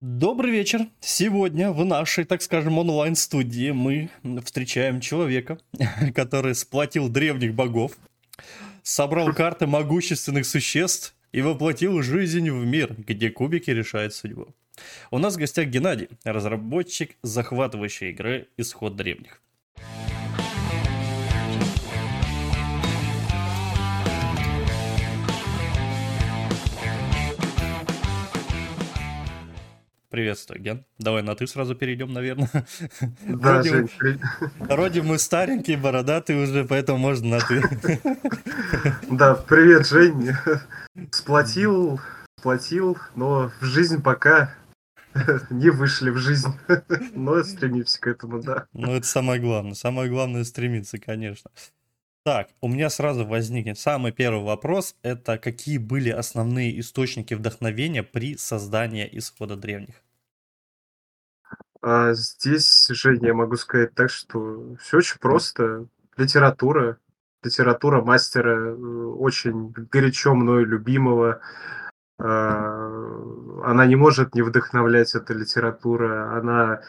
Добрый вечер. Сегодня в нашей, так скажем, онлайн-студии мы встречаем человека, который сплотил древних богов, собрал карты могущественных существ и воплотил жизнь в мир, где кубики решают судьбу. У нас в гостях Геннадий, разработчик захватывающей игры «Исход древних». Приветствую, Ген. Давай на ты сразу перейдем, наверное. Да, вроде, Жень, при... вроде мы старенькие, бородатые уже, поэтому можно на ты. Да, привет, Жень. Сплотил, сплотил, но в жизнь пока не вышли в жизнь. Но стремимся к этому, да. Ну, это самое главное. Самое главное стремиться, конечно. Так, у меня сразу возникнет самый первый вопрос. Это какие были основные источники вдохновения при создании исхода древних? А здесь, Женя, я могу сказать так, что все очень просто. Литература, литература мастера, э, очень горячо мною любимого. А, она не может не вдохновлять, эта литература. Она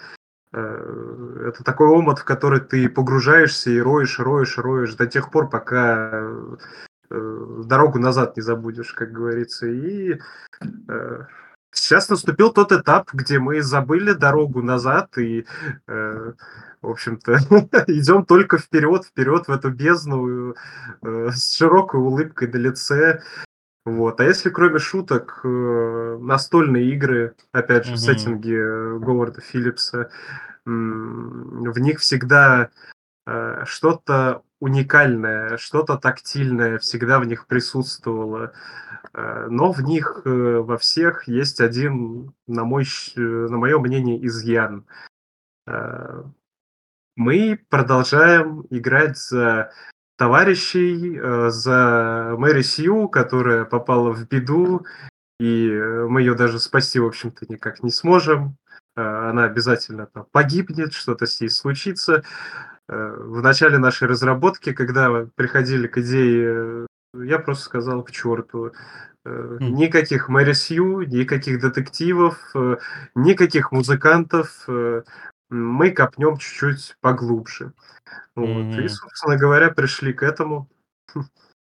это такой омут, в который ты погружаешься и роешь, роешь, роешь до тех пор, пока э, дорогу назад не забудешь, как говорится. И э, сейчас наступил тот этап, где мы забыли дорогу назад и, в общем-то, идем только вперед, вперед в эту бездну с широкой улыбкой на лице. Вот. А если кроме шуток, настольные игры, опять же, mm-hmm. в сеттинге Говарда Филлипса, в них всегда э, что-то уникальное, что-то тактильное всегда в них присутствовало. Э, но в них э, во всех есть один, на, мой, на мое мнение, изъян. Мы продолжаем играть за товарищей, за Мэри Сью, которая попала в беду, и мы ее даже спасти, в общем-то, никак не сможем. Э, она обязательно там погибнет, что-то с ней случится. Э, в начале нашей разработки, когда приходили к идее, я просто сказал к черту. Э, никаких Мэри Сью, никаких детективов, никаких музыкантов. Мы копнем чуть-чуть поглубже. Вот. Mm-hmm. И, собственно говоря, пришли к этому.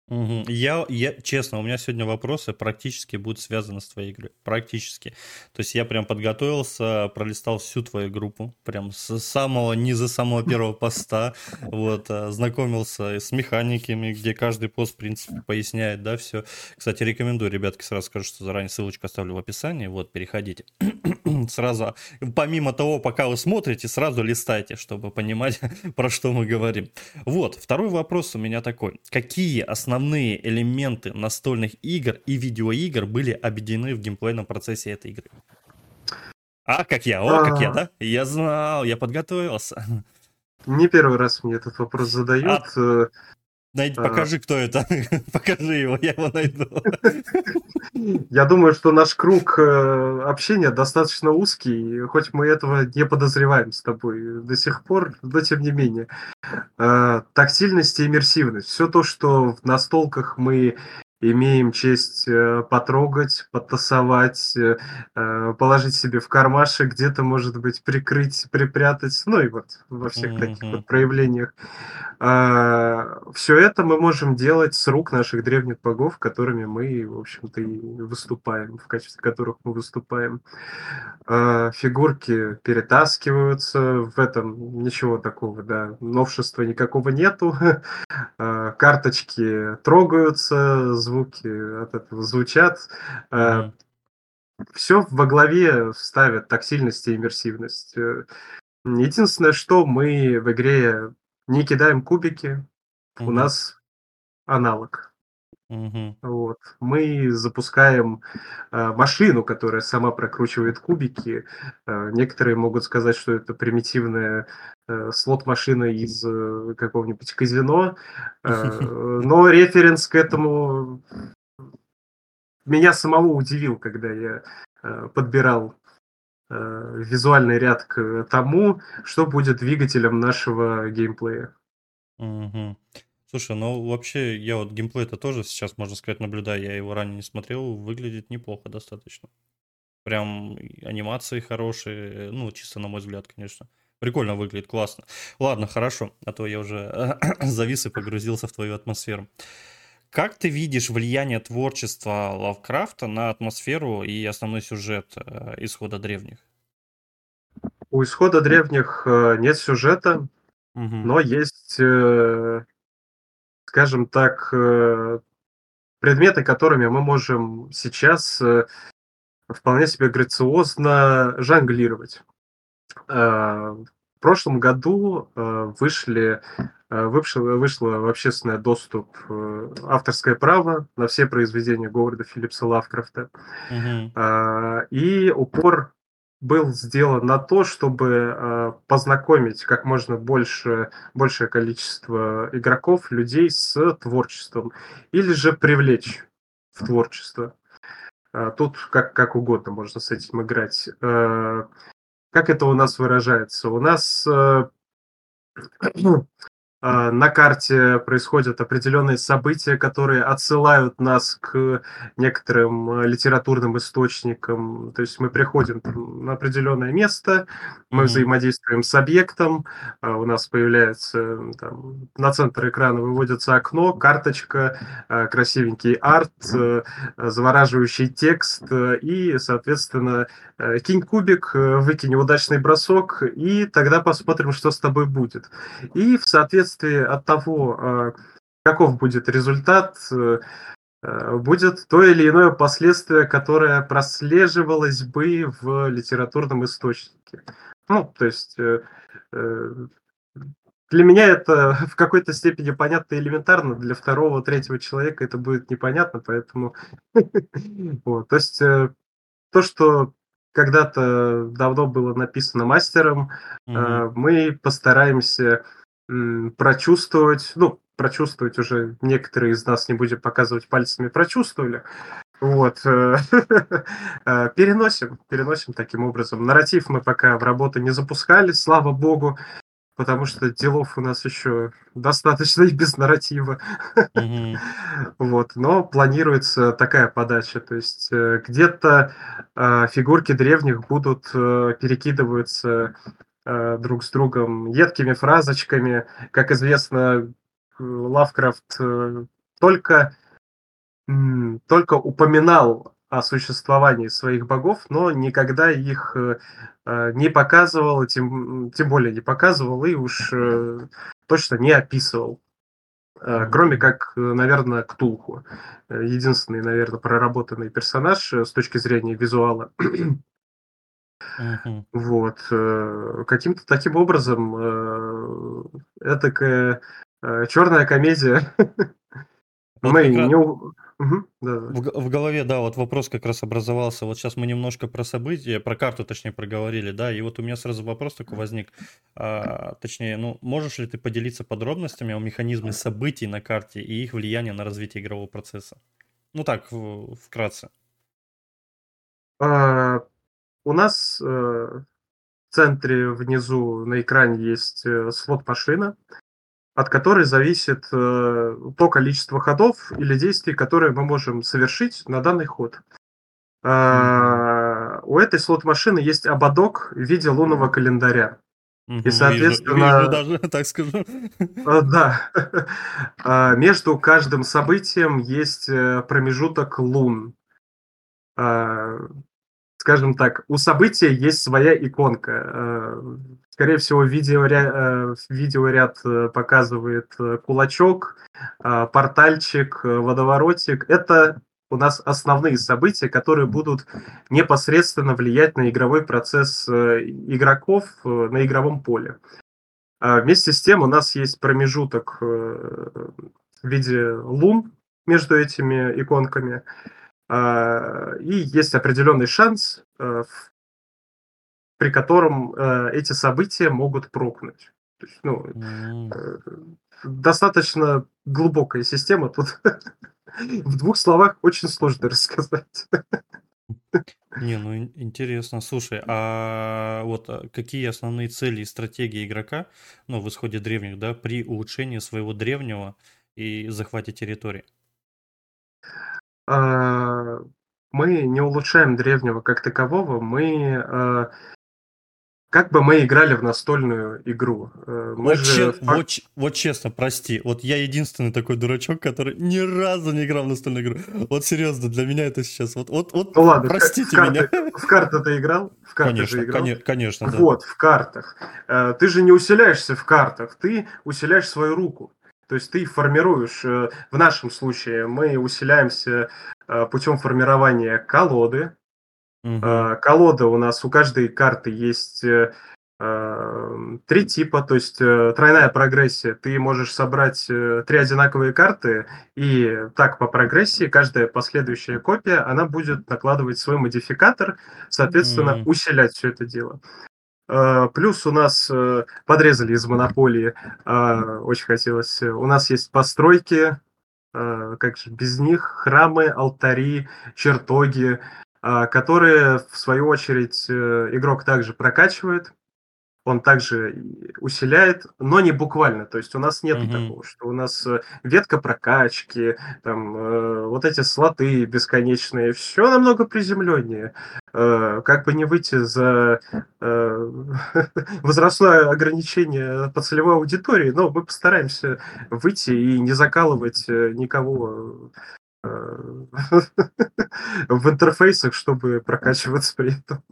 Мгм. Я, я, честно, у меня сегодня вопросы практически будут связаны с твоей игрой. Практически. То есть я прям подготовился, пролистал всю твою группу, прям с самого низа самого первого поста, вот, э, знакомился с механиками, где каждый пост, в принципе, поясняет, да, все. Кстати, рекомендую, ребятки, сразу скажу, что заранее ссылочку оставлю в описании, вот, переходите. Сразу, помимо того, пока вы смотрите, сразу листайте, чтобы понимать, про что мы говорим. Вот, второй вопрос у меня такой. Какие основные элементы настольных игр и видеоигр были объединены в геймплейном процессе этой игры. А, как я, о, как я, а. да? Я знал, я подготовился. Не первый раз мне этот вопрос задают. А, Найди, покажи, кто это. покажи его, я его найду. Я думаю, что наш круг э, общения достаточно узкий, хоть мы этого не подозреваем с тобой до сих пор, но тем не менее. Э, тактильность и иммерсивность. Все то, что в настолках мы имеем честь э, потрогать, потасовать, э, э, положить себе в кармашек, где-то, может быть, прикрыть, припрятать, ну и вот во всех mm-hmm. таких вот проявлениях. А, Все это мы можем делать с рук наших древних богов, которыми мы, в общем-то, и выступаем, в качестве которых мы выступаем. А, фигурки перетаскиваются, в этом ничего такого, да, новшества никакого нету. А, карточки трогаются, звуки от этого звучат. Mm-hmm. Все во главе ставят тактильность и иммерсивность. Э, единственное, что мы в игре не кидаем кубики, mm-hmm. у нас аналог. Угу. Вот. Мы запускаем э, машину, которая сама прокручивает кубики. Э, некоторые могут сказать, что это примитивная э, слот-машина из э, какого-нибудь казино. Э, но референс к этому меня самого удивил, когда я э, подбирал э, визуальный ряд к тому, что будет двигателем нашего геймплея. Угу. Слушай, ну вообще, я вот геймплей это тоже сейчас, можно сказать, наблюдаю, я его ранее не смотрел, выглядит неплохо достаточно. Прям анимации хорошие, ну, чисто на мой взгляд, конечно. Прикольно выглядит, классно. Ладно, хорошо, а то я уже завис и погрузился в твою атмосферу. Как ты видишь влияние творчества Лавкрафта на атмосферу и основной сюжет э, исхода древних? У исхода древних э, нет сюжета, угу. но есть, э, скажем так, предметы, которыми мы можем сейчас вполне себе грациозно жонглировать. В прошлом году вышли, вышло, вышло в общественный доступ авторское право на все произведения Говарда Филлипса Лавкрафта. Угу. И упор был сделан на то, чтобы э, познакомить как можно больше, большее количество игроков, людей с творчеством, или же привлечь в творчество. Э, тут как, как угодно можно с этим играть. Э, как это у нас выражается? У нас А, на карте происходят определенные события, которые отсылают нас к некоторым а, литературным источникам. То есть мы приходим на определенное место, мы mm-hmm. взаимодействуем с объектом, а, у нас появляется там, на центр экрана выводится окно, карточка, красивенький арт, завораживающий текст и, соответственно, кинь кубик, выкинь удачный бросок, и тогда посмотрим, что с тобой будет. И в соответствии зависимости от того, а, каков будет результат, э, э, будет то или иное последствие, которое прослеживалось бы в литературном источнике. Ну, то есть э, для меня это в какой-то степени понятно и элементарно, для второго, третьего человека это будет непонятно, поэтому... то есть то, что когда-то давно было написано мастером, мы постараемся прочувствовать, ну, прочувствовать уже некоторые из нас, не будем показывать пальцами, прочувствовали. Вот. Э, э, переносим, переносим таким образом. Нарратив мы пока в работу не запускали, слава богу, потому что делов у нас еще достаточно и без нарратива. Mm-hmm. Вот. Но планируется такая подача. То есть э, где-то фигурки древних будут перекидываться Э, друг с другом едкими фразочками. Как известно, Лавкрафт э, только, только упоминал о существовании своих богов, но никогда их э, не показывал, тем, тем более не показывал и уж точно не описывал. Кроме как, наверное, Ктулху. Единственный, наверное, проработанный персонаж с точки зрения визуала. Мгм. Вот. э, Каким-то таким образом э, этакая э, черная комедия. Вот Мы раз не... Мгм, да, в, в голове, да, вот вопрос как раз образовался. Вот сейчас мы немножко про события, про карту, точнее, проговорили, да, и вот у меня сразу вопрос такой возник. А, точнее, ну, можешь ли ты поделиться подробностями о механизме событий на карте и их влияние на развитие игрового процесса? Ну так, в- вкратце. А, у нас э, в центре внизу на экране есть э, слот-машина, от которой зависит э, то количество ходов или действий, которые мы можем совершить на данный ход. У этой слот-машины есть ободок в виде лунного календаря. И, соответственно... Вижу, вижу даже, так скажу. Да. А, между каждым событием есть промежуток лун. Скажем так, у события есть своя иконка. Э, скорее всего, видеоряд, э, видеоряд э, показывает кулачок, портальчик, водоворотик. Это у нас основные события, которые будут непосредственно влиять на игровой процесс игроков на игровом поле. А вместе с тем у нас есть промежуток в виде лун между этими иконками. А, и есть определенный шанс, э, при котором э, эти события могут прокнуть. То есть, ну, mm. достаточно глубокая система. Тут в двух словах очень сложно рассказать. Не, ну интересно. Слушай, а вот какие основные цели и стратегии игрока, ну, в исходе древних, да, при улучшении своего древнего и захвате территории? А, мы не улучшаем древнего как такового, мы э, как бы мы играли в настольную игру. Э, мы вот, же... че, вот, вот честно, прости, вот я единственный такой дурачок, который ни разу не играл в настольную игру. Вот серьезно, для меня это сейчас, вот, вот, вот ну ладно, простите в меня. В карты ты играл? В карты конечно, же играл? Конечно, конечно, да. Вот, в картах. Э, ты же не усиляешься в картах, ты усиляешь свою руку. То есть ты формируешь, э, в нашем случае мы усиляемся путем формирования колоды, Угу. Колода у нас у каждой карты есть э, э, три типа, то есть э, тройная прогрессия. Ты можешь собрать три одинаковые карты, и так по прогрессии каждая последующая копия, она будет накладывать свой модификатор, соответственно, mm. усилять все это дело. Плюс у нас подрезали из монополии, очень хотелось. У нас есть постройки, как же без них, храмы, алтари, чертоги, которые, в свою очередь, э, игрок также прокачивает, он также усиляет, но не буквально. То есть у нас нет mm-hmm. такого, что у нас э, ветка прокачки, там э, вот эти слоты бесконечные, все намного приземленнее. Э, как бы не выйти за э, возрастное ограничение по целевой аудитории, но мы постараемся выйти и не закалывать э, никого в интерфейсах, чтобы прокачиваться при этом.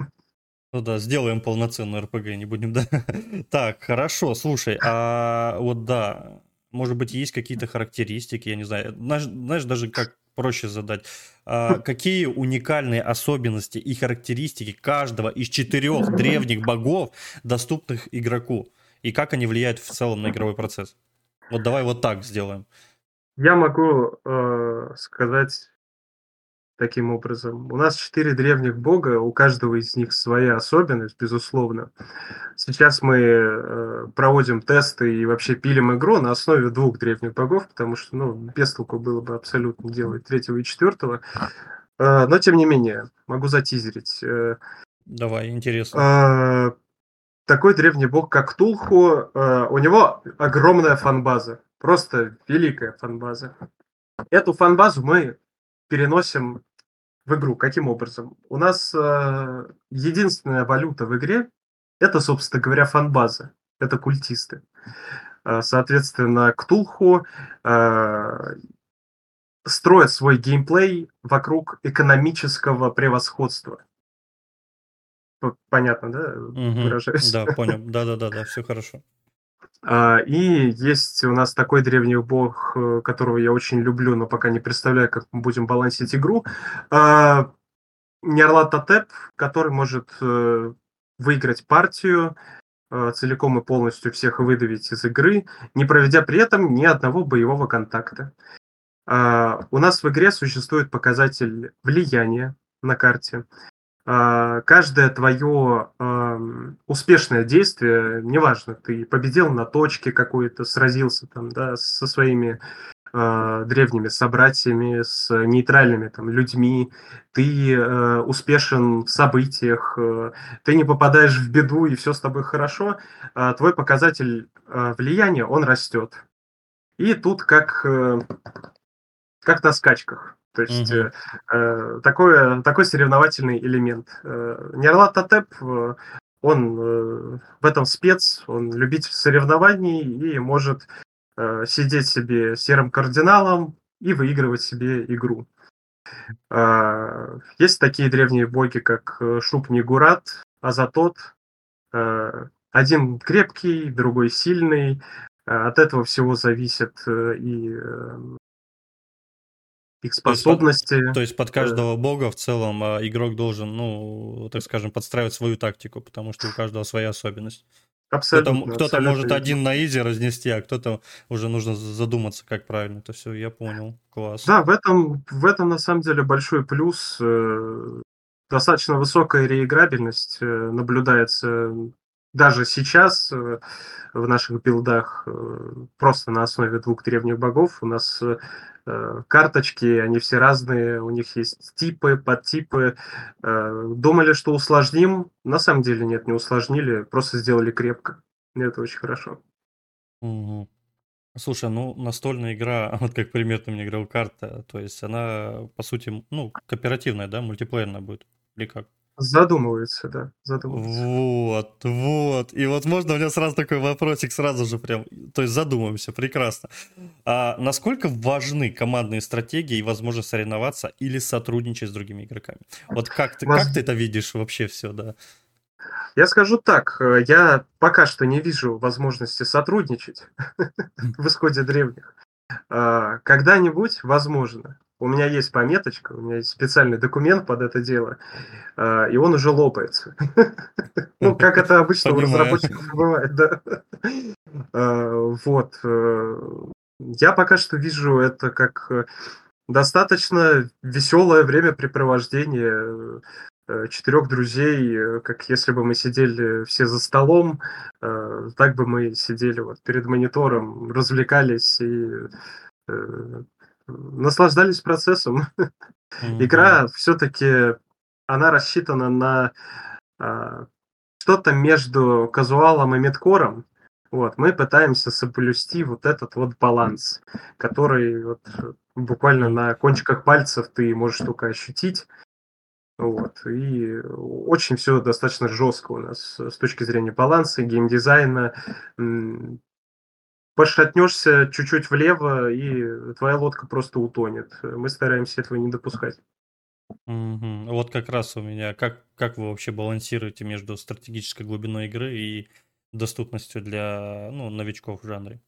Ну да, сделаем полноценную РПГ, не будем, да? Так, хорошо, слушай, а вот да, может быть, есть какие-то характеристики, я не знаю, знаешь, знаешь даже как проще задать, а, какие уникальные особенности и характеристики каждого из четырех древних богов доступных игроку, и как они влияют в целом на игровой процесс? Вот давай вот так сделаем. Я могу э, сказать таким образом. У нас четыре древних бога, у каждого из них своя особенность, безусловно. Сейчас мы э, проводим тесты и вообще пилим игру на основе двух древних богов, потому что ну, без толку было бы абсолютно делать третьего и четвертого. Э, но тем не менее, могу затизерить. Э, Давай, интересно. Э, такой древний бог, как Тулху, э, у него огромная фанбаза. Просто великая фанбаза. Эту фанбазу мы переносим в игру. Каким образом? У нас э, единственная валюта в игре это, собственно говоря, фанбаза. Это культисты. Э, соответственно, Ктулху э, строит свой геймплей вокруг экономического превосходства. Понятно, да? Угу. Выражаюсь. Да, понял. Да-да-да, да, все хорошо. А, и есть у нас такой древний бог, э, которого я очень люблю, но пока не представляю, как мы будем балансить игру. А, Нерлат который может э, выиграть партию, э, целиком и полностью всех выдавить из игры, не проведя при этом ни одного боевого контакта. А, у нас в игре существует показатель влияния на карте. А, каждое твое успешное действие, неважно, ты победил на точке какой-то, сразился там, да, со своими э, древними собратьями, с нейтральными там людьми, ты э, успешен в событиях, э, ты не попадаешь в беду и все с тобой хорошо, э, твой показатель э, влияния, он растет. И тут как, э, как на скачках. То есть угу. э, такой, такой соревновательный элемент. Э, Нерлат Татеп, э, он э, в этом спец, он любитель соревнований и может э, сидеть себе серым кардиналом и выигрывать себе игру. Э, есть такие древние боги, как э, Шуп-Нигурат, Азатот. Э, один крепкий, другой сильный. Э, от этого всего зависит и их способности. То есть, под, то есть под каждого бога в целом а, игрок должен, ну, так скажем, подстраивать свою тактику, потому что у каждого своя особенность. Абсолютно. Кто-то, кто может верно. один на изи разнести, а кто-то уже нужно задуматься, как правильно это все. Я понял. Класс. Да, в этом, в этом на самом деле большой плюс. Э, достаточно высокая реиграбельность э, наблюдается даже сейчас э, в наших билдах просто на основе двух древних богов. У нас Э, карточки, они все разные, у них есть типы, подтипы. Э, думали, что усложним, на самом деле нет, не усложнили, просто сделали крепко. Это очень хорошо. Слушай, ну, настольная игра, вот как пример ты мне играл карта, то есть она, по сути, ну, кооперативная, да, мультиплеерная будет, или как? Задумывается, да, задумывается. Вот, вот. И вот можно у меня сразу такой вопросик, сразу же прям, то есть задумаемся, прекрасно. А насколько важны командные стратегии и возможность соревноваться или сотрудничать с другими игроками? Вот как ты, Воз- как ты это видишь вообще все, да? Я скажу так, э, я пока что не вижу возможности сотрудничать в исходе древних. А, Когда-нибудь, возможно, у меня есть пометочка, у меня есть специальный документ под это дело, а, и он уже лопается. Ну, как это обычно у разработчиков бывает, да. А, Вот. э, Я пока что вижу это как э, достаточно веселое времяпрепровождение э, четырех друзей, как если бы мы сидели все за столом, так бы мы сидели вот перед монитором, развлекались и наслаждались процессом. Мгм. Игра все-таки, она рассчитана на а, что-то между казуалом и медкором. Вот, мы пытаемся соблюсти вот этот вот баланс, который вот буквально на кончиках пальцев ты можешь только ощутить. Вот, и очень все достаточно жестко у нас с точки зрения баланса, геймдизайна. Пошатнешься чуть-чуть влево, и твоя лодка просто утонет. Мы стараемся этого не допускать. Мгм. Вот как раз у меня, как, как вы вообще балансируете между стратегической глубиной игры и доступностью для, ну, новичков в жанре?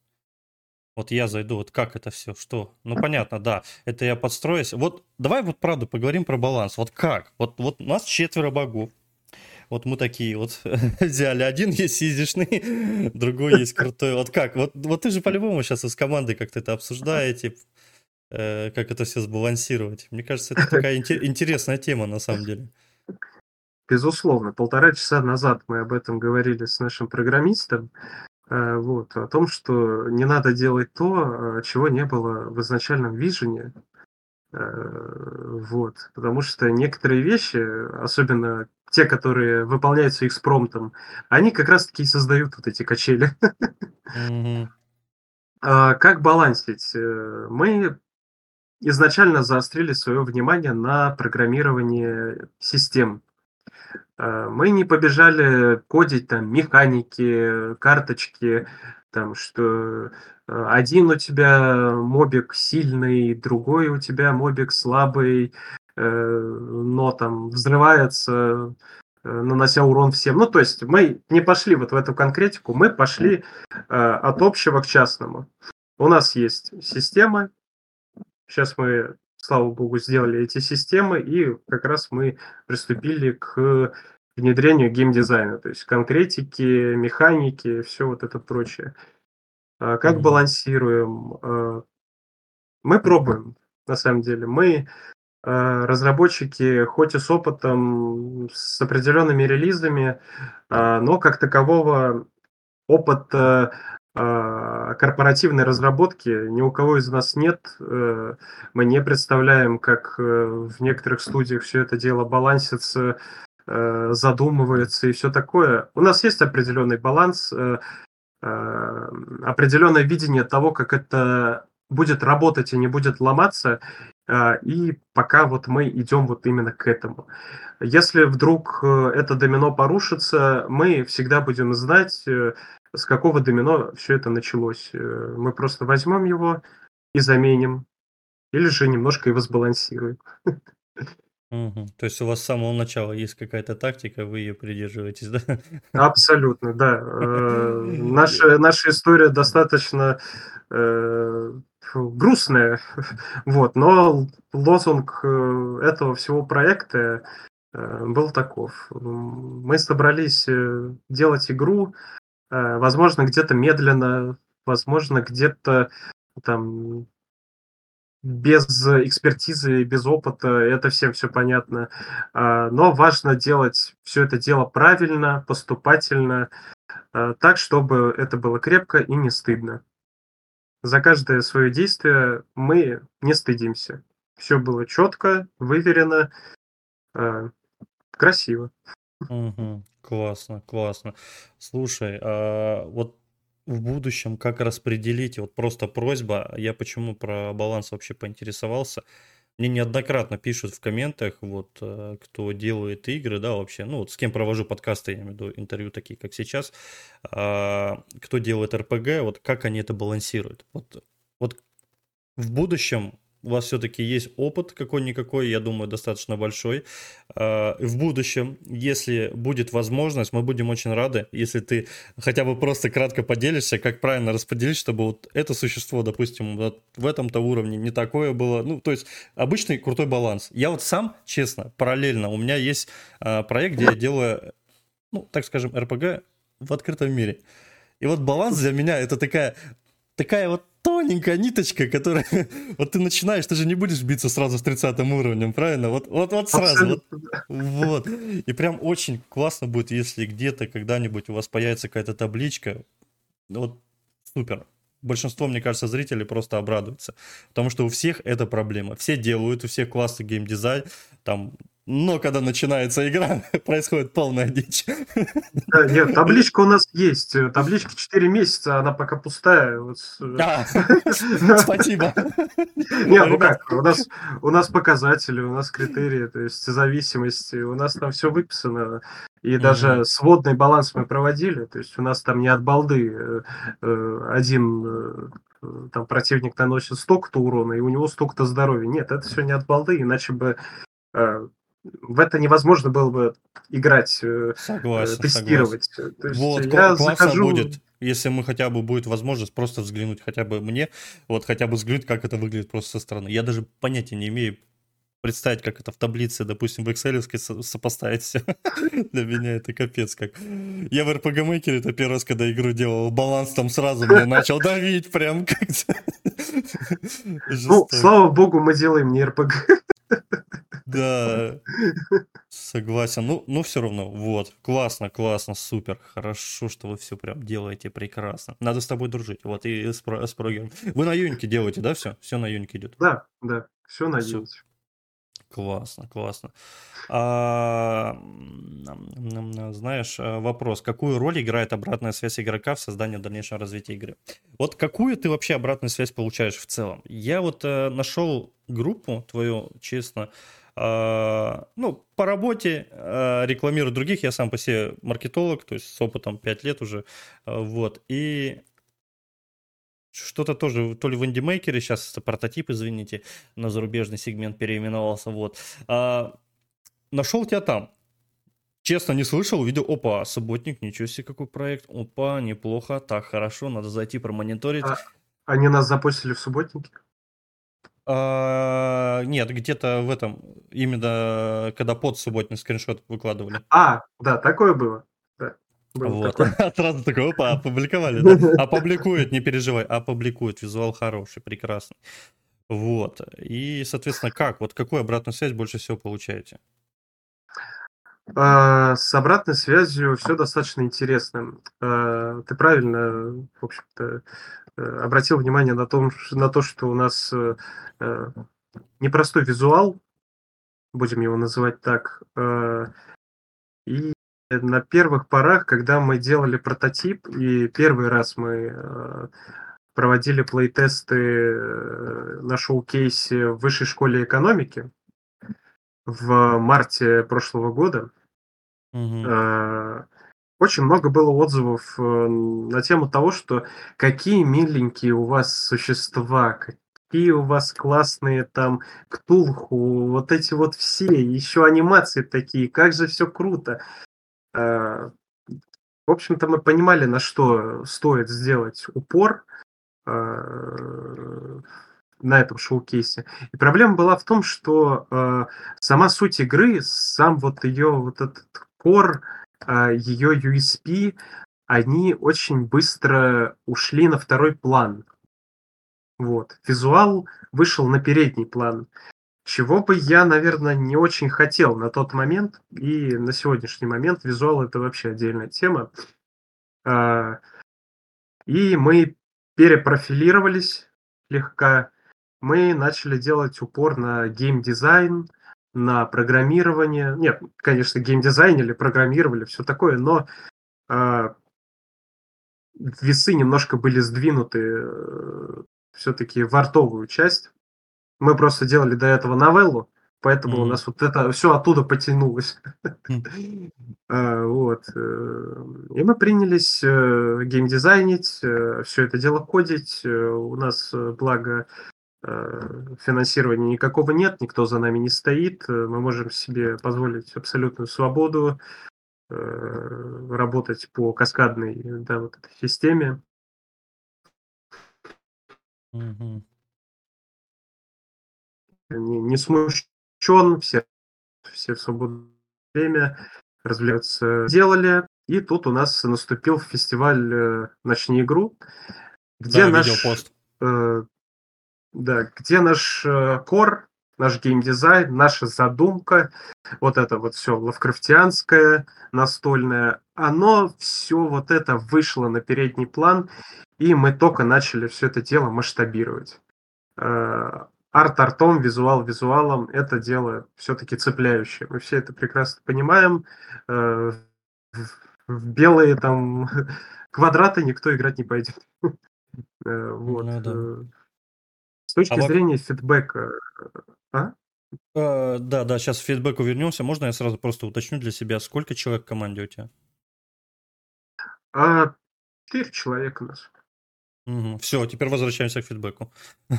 Вот я зайду, вот как это все, что? Ну, понятно, да, это я подстроюсь. Вот давай вот правда поговорим про баланс. Вот как? Вот, вот у нас четверо богов. Вот мы такие вот взяли. Один есть сизишный, другой есть крутой. Вот как? Вот, вот ты же по-любому сейчас из команды как-то это обсуждаете, э, как это все сбалансировать. Мне кажется, это такая инте- интересная тема на самом деле. Безусловно, полтора часа назад мы об этом говорили с нашим программистом, э, вот, о том, что не надо делать то, э, чего не было в изначальном вижене, вот, потому что некоторые вещи, особенно те, которые выполняются экспромтом, они как раз-таки и создают вот эти качели. А Как балансить? Э, Мы изначально заострили свое внимание на программировании систем. Э, Мы не побежали кодить там механики, карточки, там что э, один у тебя мобик сильный, другой у тебя мобик слабый, э, но там взрывается, э, нанося урон всем. Ну, то есть мы не пошли вот в эту конкретику, мы пошли э, от общего к частному. У нас есть система, сейчас мы, слава богу, сделали эти системы, и как раз мы приступили к внедрению геймдизайна, то есть конкретики, механики, все вот это прочее. А Как балансируем? А, Мы пробуем, на самом деле. Мы а, разработчики, хоть и с опытом, с определенными релизами, но как такового опыта а, корпоративной разработки ни у кого из нас нет. Э, Мы не представляем, как э, в некоторых студиях все это дело балансится, э, задумывается и все такое. У нас есть определенный баланс, определенное видение того, как это будет работать и не будет ломаться. а, И пока вот мы идем вот именно к этому. Если вдруг э, это домино порушится, мы всегда будем знать, э, с какого домино все это началось. Э, Мы просто возьмем его и заменим, или же немножко его сбалансируем. Мгм. То есть у вас с самого начала есть какая-то тактика, вы ее придерживаетесь, да? Абсолютно, да. Э, Наша, наша история достаточно э, фу, грустная, вот, но лозунг э, этого всего проекта э, был таков. М, Мы собрались э, делать игру, э, возможно, где-то медленно, возможно, где-то там без экспертизы, без опыта, это всем все понятно. А, Но важно делать все это дело правильно, поступательно, а, так, чтобы это было крепко и не стыдно. За каждое свое действие мы не стыдимся. Все было четко, выверено, а, красиво. Мгм. Классно, классно. Слушай, а вот в будущем как распределить, вот просто просьба, я почему про баланс вообще поинтересовался, мне неоднократно пишут в комментах, вот, э, кто делает игры, да, вообще, ну, вот с кем провожу подкасты, я имею в виду интервью такие, как сейчас, а, кто делает РПГ, вот как они это балансируют. Вот, вот в будущем у вас все-таки есть опыт какой-никакой, я думаю, достаточно большой. А, в будущем, если будет возможность, мы будем очень рады, если ты хотя бы просто кратко поделишься, как правильно распределить, чтобы вот это существо, допустим, вот в этом-то уровне не такое было. Ну, то есть обычный крутой баланс. Я вот сам, честно, параллельно, у меня есть а, проект, где я делаю, ну, так скажем, РПГ в открытом мире. И вот баланс для меня это такая, такая вот тоненькая ниточка, которая... вот ты начинаешь, ты же не будешь биться сразу с 30 уровнем, правильно? Вот, вот, вот сразу. Вот, вот. И прям очень классно будет, если где-то когда-нибудь у вас появится какая-то табличка. Вот супер. Большинство, мне кажется, зрителей просто обрадуются. Потому что у всех это проблема. Все делают, у всех классный геймдизайн. Там но когда начинается игра, происходит полная дичь. Да, нет, табличка у нас есть. Табличка 4 месяца, она пока пустая. Вот. Да, спасибо. Нет, ну как, у нас, у нас показатели, у нас критерии, то есть зависимости, у нас там все выписано. И даже mm-hmm. сводный баланс мы проводили, то есть у нас там не от балды э, э, один там противник наносит столько-то урона, и у него столько-то здоровья. Нет, это все не от балды, иначе бы в это невозможно было бы играть, э, согласен, тестировать. Согласен. То есть вот, я классно захожу... будет, если мы хотя бы будет возможность просто взглянуть, хотя бы мне, вот хотя бы взглянуть, как это выглядит просто со стороны. Я даже понятия не имею, представить, как это в таблице, допустим, в Excel сопоставить все. Для меня это капец как. Я в RPG Maker это первый раз, когда игру делал, баланс там сразу мне начал давить прям как-то. Ну, слава богу, мы делаем не RPG. Да, согласен. Ну, ну все равно, вот, классно, классно, супер, хорошо, что вы все прям делаете прекрасно. Надо с тобой дружить, вот, и с, с программой. Вы на Юнике делаете, да, все? Все на Юнике идет? Да, да, все на Юнике. Классно, классно. А, знаешь, э, вопрос. Какую роль играет обратная связь игрока в создании дальнейшего развития игры? Вот какую ты вообще обратную связь получаешь в целом? Я вот э, нашел группу твою, честно, Uh, ну, по работе uh, рекламирую других, я сам по себе маркетолог, то есть с опытом 5 лет уже, uh, вот, и что-то тоже, то ли в индимейкере, сейчас это прототип, извините, на зарубежный сегмент переименовался, вот. А, нашел тебя там. Честно, не слышал, увидел, опа, субботник, ничего себе, какой проект, опа, неплохо, так, хорошо, надо зайти промониторить. А, они нас запустили в субботнике? А, нет, где-то в этом, именно когда под субботний скриншот выкладывали. А, да, такое было. Вот. Сразу такой, опа, опубликовали, да? Опубликуют, не переживай, опубликуют, визуал хороший, прекрасный. Вот. И, соответственно, как? Вот какую обратную связь больше всего получаете? А, с обратной связью все достаточно интересно. А, ты правильно, в общем-то, обратил внимание на, том, на то, что у нас э, э, непростой визуал, будем его называть так, и на первых порах, когда мы делали прототип, и первый раз мы э, проводили плейтесты э, на шоу-кейсе в Высшей школе экономики в марте прошлого года, угу. Очень много было отзывов на тему того, что какие миленькие у вас существа, какие у вас классные там ктулху, вот эти вот все, еще анимации такие, как же все круто. Э, в общем-то, мы понимали, на что стоит сделать упор э, на этом шоу-кейсе. И проблема была в том, что э, сама суть игры, сам вот ее вот этот core, ее USP, они очень быстро ушли на второй план. Вот. Визуал вышел на передний план. Чего бы я, наверное, не очень хотел на тот момент, и на сегодняшний момент визуал это вообще отдельная тема. А, и мы перепрофилировались слегка. Мы начали делать упор на геймдизайн, на программирование. Нет, конечно, геймдизайнили, программировали, все такое, но а, весы немножко были сдвинуты э, все-таки в артовую часть. Мы просто делали до этого новеллу, поэтому mm-hmm. у нас вот это все оттуда потянулось. Mm-hmm. вот. Э, и мы принялись э, геймдизайнить, все это дело кодить. У нас, благо, финансирования никакого нет, никто за нами не стоит. Мы можем себе позволить абсолютную свободу работать по каскадной да, вот этой системе. Угу. Не, не смущен, все, все в свободное время развлекаться делали. И тут у нас наступил фестиваль э, «Начни игру», где да, наш... пост. Э, да, где наш э, кор, наш геймдизайн, наша задумка, вот это вот все лавкрафтианское, настольное, оно все вот это вышло на передний план, и мы только начали все это дело масштабировать. Э, арт артом, визуал визуалом, это дело все-таки цепляющее. Мы все это прекрасно понимаем. Э, в белые там квадраты никто играть не пойдет. Вот. Ну, да. С точки а зрения вот... фидбэка... А? Uh, да, да, сейчас к фидбэку вернемся. Можно я сразу просто уточню для себя, сколько человек в команде у тебя? А, четыре человека у нас. Угу. Все, теперь возвращаемся к фидбэку.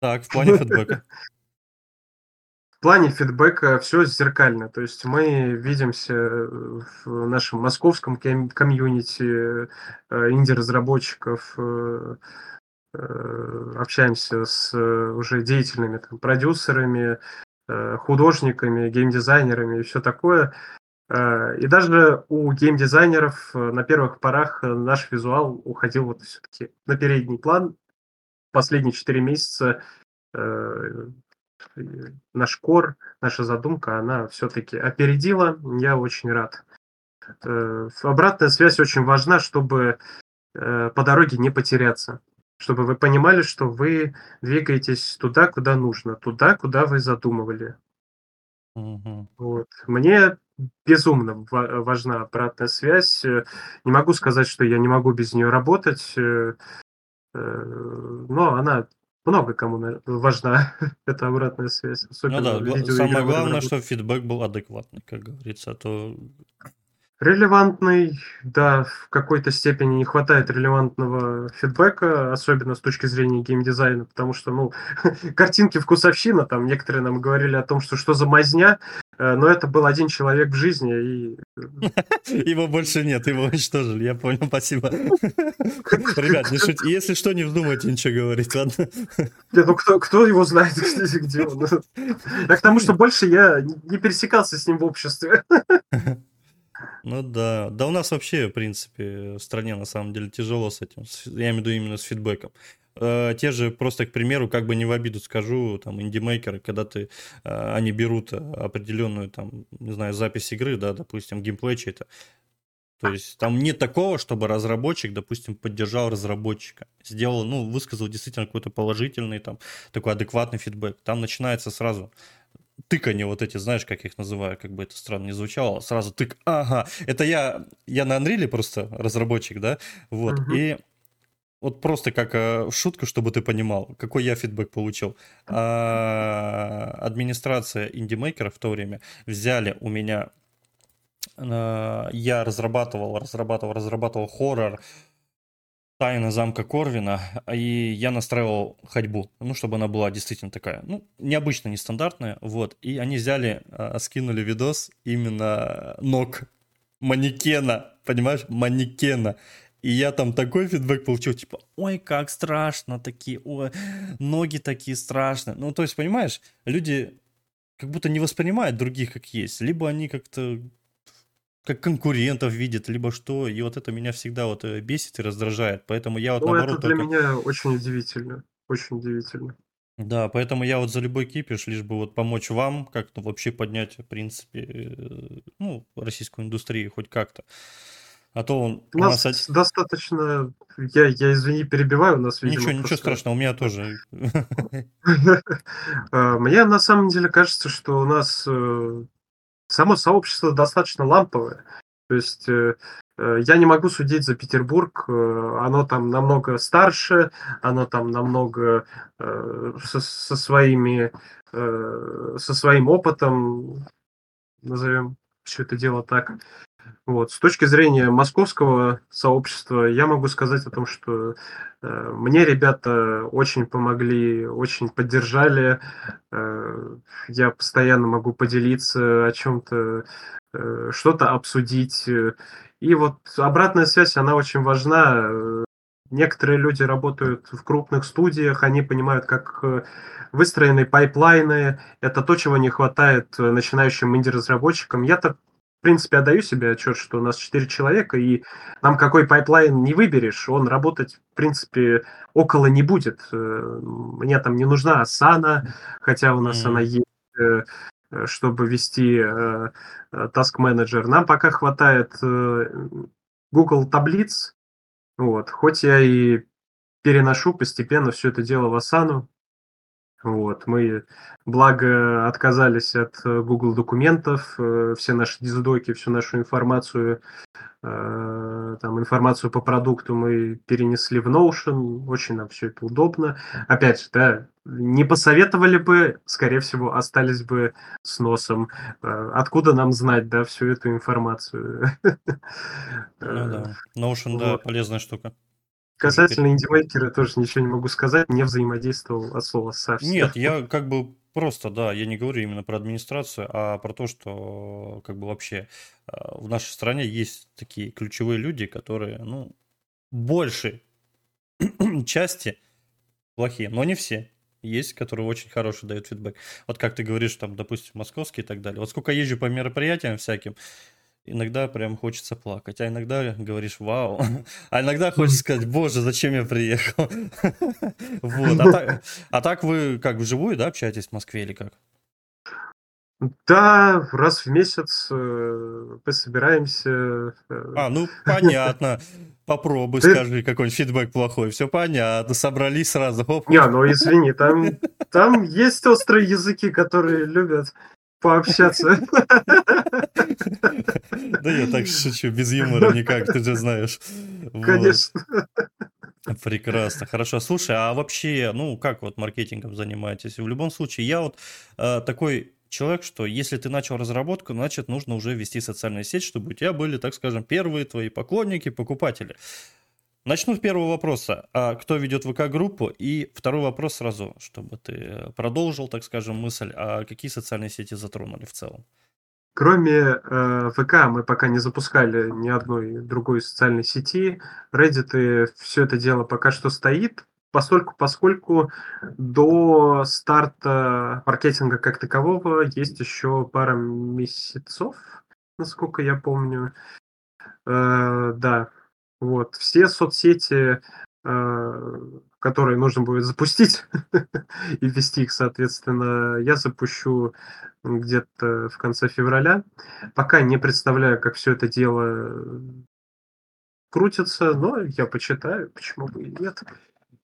Так, в плане фидбэка. В плане фидбэка все зеркально. То есть мы видимся в нашем московском комьюнити э, инди-разработчиков, э, э, общаемся с уже деятельными там, продюсерами, художниками, геймдизайнерами и все такое. Э, и даже у геймдизайнеров э, на первых порах э, наш визуал уходил вот все-таки на передний план. Последние четыре месяца наш кор, наша задумка, она все-таки опередила. Я очень рад. Обратная связь очень важна, чтобы по дороге не потеряться. Чтобы вы понимали, что вы двигаетесь туда, куда нужно, туда, куда вы задумывали. Угу. Вот. Мне безумно важна обратная связь. Э, не могу сказать, что я не могу без нее работать, э, э, но она много кому важна, эта обратная связь. Особенно ну да, самое главное, что фидбэк был адекватный, как говорится, а то Релевантный, да, в какой-то степени не хватает релевантного фидбэка, особенно с точки зрения геймдизайна, потому что, ну, картинки вкусовщина, там некоторые нам говорили о том, что что за мазня, э, но это был один человек в жизни, и... Его больше нет, его уничтожили, я понял, спасибо. Ребят, не шути, если что, не вздумайте ничего говорить, ладно? Нет, ну кто, кто его знает, где он? А к тому, что больше я не пересекался с ним в обществе. Ну да. Да у нас вообще, в принципе, в стране на самом деле тяжело с этим. Я имею в виду именно с фидбэком. Э, те же, просто, к примеру, как бы не в обиду скажу, там, инди-мейкеры, когда ты, э, они берут определенную, там, не знаю, запись игры, да, допустим, геймплей чей-то, то есть там нет такого, чтобы разработчик, допустим, поддержал разработчика, сделал, ну, высказал действительно какой-то положительный, там, такой адекватный фидбэк. Там начинается сразу тыканье вот эти, знаешь, как их называю, как бы это странно не звучало, сразу тык, ага, это я, я на Unreal просто разработчик, да, вот, uh-huh. и вот просто как э, шутка, чтобы ты понимал, какой я фидбэк получил. А, администрация инди-мейкера в то время взяли у меня, а, я разрабатывал, разрабатывал, разрабатывал хоррор, Тайна замка Корвина, и я настраивал ходьбу, ну, чтобы она была действительно такая, ну, необычно, нестандартная, вот, и они взяли, э, скинули видос именно ног манекена, понимаешь, манекена, и я там такой фидбэк получил, типа, ой, как страшно, такие, ой, ноги такие страшные, ну, то есть, понимаешь, люди как будто не воспринимают других как есть, либо они как-то как конкурентов видит, либо что. И вот это меня всегда вот э, бесит и раздражает. Поэтому я вот ну, наоборот это для только... меня очень удивительно. Очень удивительно. Да, поэтому я вот за любой кипиш, лишь бы вот помочь вам как-то вообще поднять, в принципе, э, ну, российскую индустрию хоть как-то. А то он... У нас, у нас достаточно... Я, я, извини, перебиваю, у нас, видимо, Ничего, просто... ничего страшного, у меня тоже. А, мне на самом деле кажется, что у нас э, само сообщество достаточно ламповое. То есть э, э, я не могу судить за Петербург, оно там намного старше, оно там намного со, со своими со своим опытом, назовем все это дело так. Вот. С точки зрения московского сообщества, я могу сказать о том, что э, мне ребята очень помогли, очень поддержали. Э, я постоянно могу поделиться о чем-то, э, что-то обсудить. И вот обратная связь, она очень важна. Некоторые люди работают в крупных студиях, они понимают, как э, выстроены пайплайны. Это то, чего не хватает э, начинающим инди-разработчикам. Я-то в принципе, отдаю себе отчет, что у нас 4 человека, и нам какой пайплайн не выберешь, он работать, в принципе, около не будет. Э, мне там не нужна Asana, хотя у нас mm-hmm. она есть, э, чтобы вести э, Task Manager. Нам пока хватает Google таблиц, вот, хоть я и переношу постепенно все это дело в Asana, вот, мы, благо, отказались от э, Google документов, э, все наши диздоки, всю нашу информацию, э, там, информацию по продукту мы перенесли в Notion, очень нам все это удобно. Опять же, да, не посоветовали бы, скорее всего, остались бы с носом. Откуда нам знать, да, всю эту информацию? Ну да, Notion, да, полезная штука. Касательно индимейкера тоже ничего не могу сказать, не взаимодействовал от слова совсем. Нет, я как бы просто, да, я не говорю именно про администрацию, а про то, что как бы вообще а, в нашей стране есть такие ключевые люди, которые, ну, больше части плохие, но не все. Есть, которые очень хороший дают фидбэк. Вот как ты говоришь, там, допустим, московский и так далее. Вот сколько езжу по мероприятиям всяким, иногда прям хочется плакать, а иногда говоришь «Вау», а иногда хочется сказать «Боже, зачем я приехал?» Вот, а так, а так вы как, вживую, да, общаетесь в Москве или как? Да, раз в месяц э, пособираемся. Э. А, ну понятно. Попробуй, скажи, какой-нибудь фидбэк плохой. Все понятно, собрались сразу. Хоп. Не, ну извини, там, там есть острые языки, которые любят пообщаться. Да я так шучу, без юмора никак, ты же знаешь. Конечно. Прекрасно, хорошо. Слушай, а вообще, ну, как вот маркетингом занимаетесь? В любом случае, я вот э, такой человек, что если ты начал разработку, значит, нужно уже вести социальную сеть, чтобы у тебя были, так скажем, первые твои поклонники, покупатели. Начну с первого вопроса. А кто ведет ВК-группу? И второй вопрос сразу, чтобы ты продолжил, так скажем, мысль. А какие социальные сети затронули в целом? Кроме э, ВК мы пока не запускали ни одной другой социальной сети. Reddit и все это дело пока что стоит, поскольку, поскольку до старта маркетинга как такового есть еще пара месяцев, насколько я помню. Э, да, вот. Все соцсети, э, которые нужно будет запустить и ввести их, соответственно, я запущу где-то в конце февраля. Пока не представляю, как все это дело крутится, но я почитаю, почему бы и нет.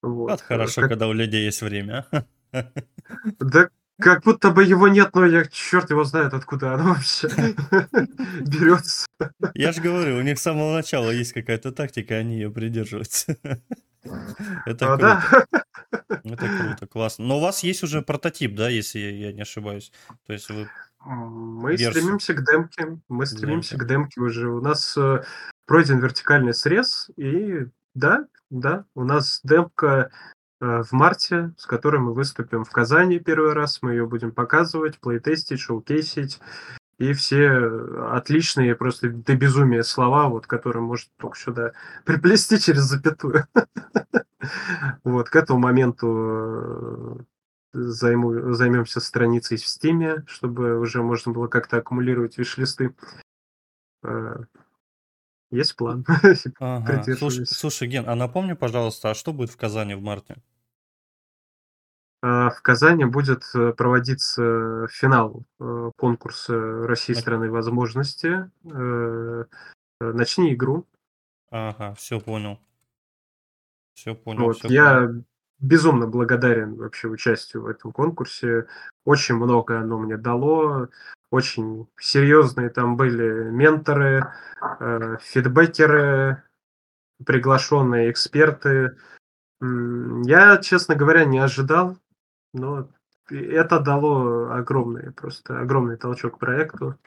Вот. вот хорошо, как... когда у людей есть время. Да как будто бы его нет, но я черт его знает, откуда оно вообще берется. Я же говорю, у них с самого начала есть какая-то тактика, они ее придерживаются. Это а, круто. Да? Это круто, классно. Но у вас есть уже прототип, да, если я не ошибаюсь? То есть вы мы версию. стремимся к демке. Мы стремимся Демка. к демке уже. У нас э, пройден вертикальный срез, и да, да, у нас демка Э, в марте, с которой мы выступим в Казани первый раз. Мы ее будем показывать, плейтестить, шоукейсить. И все отличные, просто до безумия слова, вот, которые может только сюда приплести через запятую. Вот, к этому моменту э, займу, займемся страницей в Стиме, чтобы уже можно было как-то аккумулировать виш-листы. Э, есть план. Ага. Слушай, слушай, Ген, а напомни, пожалуйста, а что будет в Казани в марте? А, в Казани будет э, проводиться финал э, конкурса России страны возможности. Э, начни игру. Ага, все понял. Все понял. Вот, все я понял. безумно благодарен вообще участию в этом конкурсе. Очень много оно мне дало. Очень серьезные там были менторы, э, фидбэкеры, приглашенные эксперты. Я, честно говоря, не ожидал, но это дало огромный, просто огромный толчок проекту.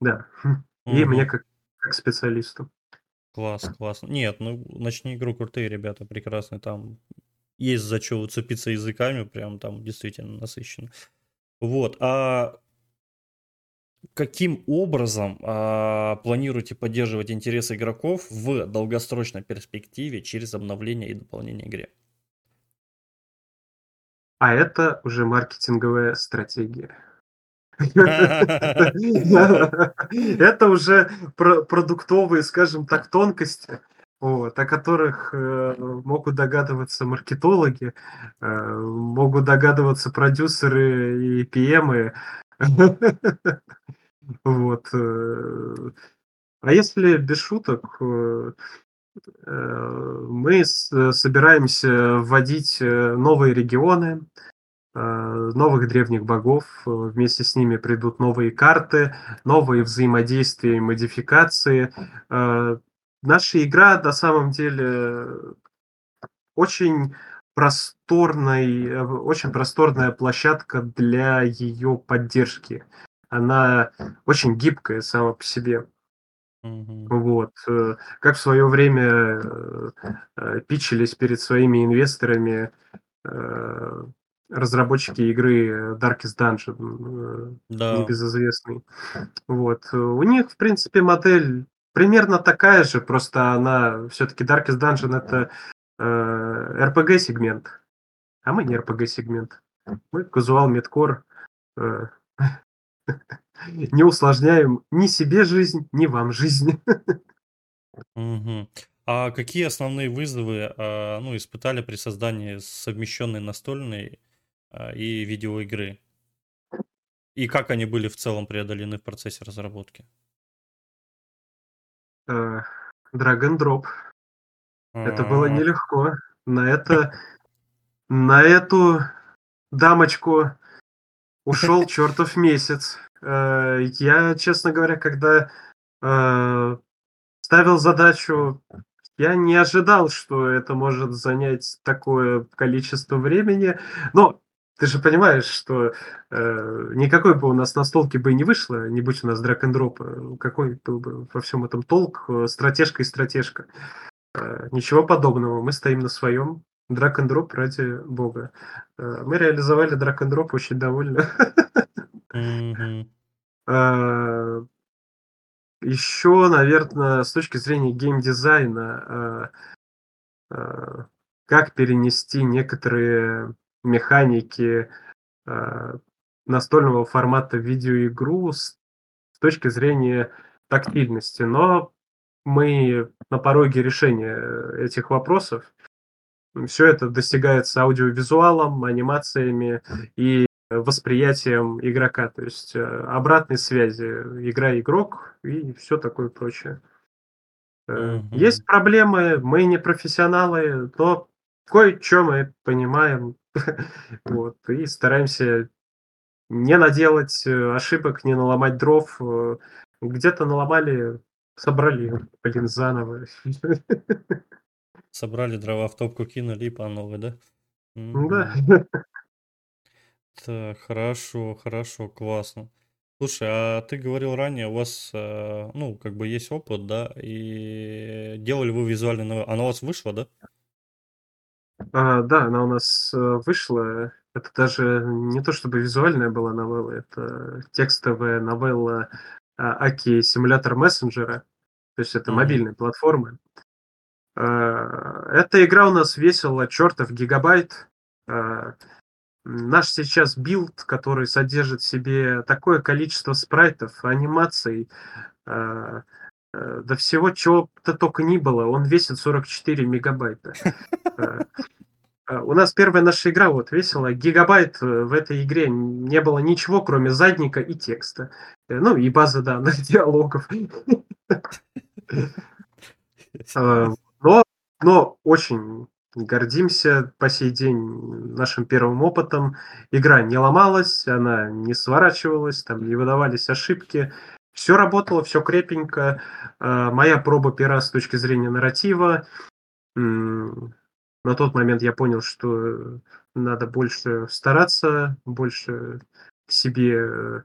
Да. И мне как, как специалисту. Класс, класс. Нет, ну ночные игру крутые ребята, прекрасные. Там есть за что уцепиться языками, прям там действительно насыщенно. Вот. А каким образом а, планируете поддерживать интересы игроков в долгосрочной перспективе через обновление и дополнение игре? А это уже маркетинговая стратегия. Это уже продуктовые, скажем так, тонкости, вот, о которых э, могут догадываться маркетологи, э, могут догадываться продюсеры и ПМы. Вот. Э. А если без шуток, мы собираемся вводить новые регионы, новых древних богов, вместе с ними придут новые карты, новые взаимодействия и модификации. Наша игра на самом деле очень просторной, очень просторная площадка для ее поддержки. Она очень гибкая сама по себе. Вот. Э, как в свое время э, э, пичились перед своими инвесторами разработчики игры Darkest Dungeon, да. небезызвестный. Вот. У них, в принципе, модель примерно такая же, просто она все-таки Darkest Dungeon это э, RPG сегмент, а мы не RPG сегмент. Мы казуал медкор. Э, не усложняем ни себе жизнь, ни вам жизнь. Угу. А какие основные вызовы а, ну, испытали при создании совмещенной настольной а, и видеоигры? И как они были в целом преодолены в процессе разработки? Drag and Drop. Это было нелегко. На это, на эту дамочку ушел чертов месяц. Э, я, честно говоря, когда э, ставил задачу, я не ожидал, что это может занять такое количество времени. Но ты же понимаешь, что э, никакой бы у нас настолки бы и не вышло, не будь у нас драк дроп какой был бы во всем этом толк, э, стратежка и стратежка. Э, ничего подобного, мы стоим на своем. Драк дроп ради бога. Э, мы реализовали драк дроп очень довольны. Э, Еще, наверное, с точки зрения геймдизайна, э, э, как перенести некоторые механики настольного формата в видеоигру с, с точки зрения тактильности. Но мы на пороге решения этих вопросов. Все это достигается аудиовизуалом, анимациями и восприятием игрока, то есть э, обратной связи игра-игрок и все такое прочее. Mm-hmm. Есть проблемы, мы не профессионалы, но кое-что мы понимаем, вот, и стараемся не наделать э, ошибок, не наломать дров. Э, где-то наломали, собрали, блин, заново. Собрали дрова в топку, кинули и по новой, да? Да. Так, хорошо, хорошо, классно. Слушай, а ты говорил ранее, у вас, э, ну, как бы есть опыт, да, и делали вы визуальный новеллу. Она у вас вышла, да? А, да, она у нас э, вышла. Это даже не то чтобы визуальная была новелла, это текстовая новелла а, Аки симулятор мессенджера. То есть это mm-hmm. мобильные платформы. А, эта игра у нас весила чертов гигабайт. А, наш сейчас билд, который содержит в себе такое количество спрайтов, анимаций, э, э, да всего чего-то только не было, он весит 44 мегабайта. Э, э, у нас первая наша игра вот весила гигабайт э, в этой игре не было ничего, кроме задника и текста. Ну и базы данных диалогов. Но, но очень гордимся по сей день нашим первым опытом. Игра не ломалась, она не сворачивалась, там не выдавались ошибки. Все работало, все крепенько. А, моя проба пера с точки зрения нарратива. На тот момент я понял, что надо больше стараться, больше к себе э,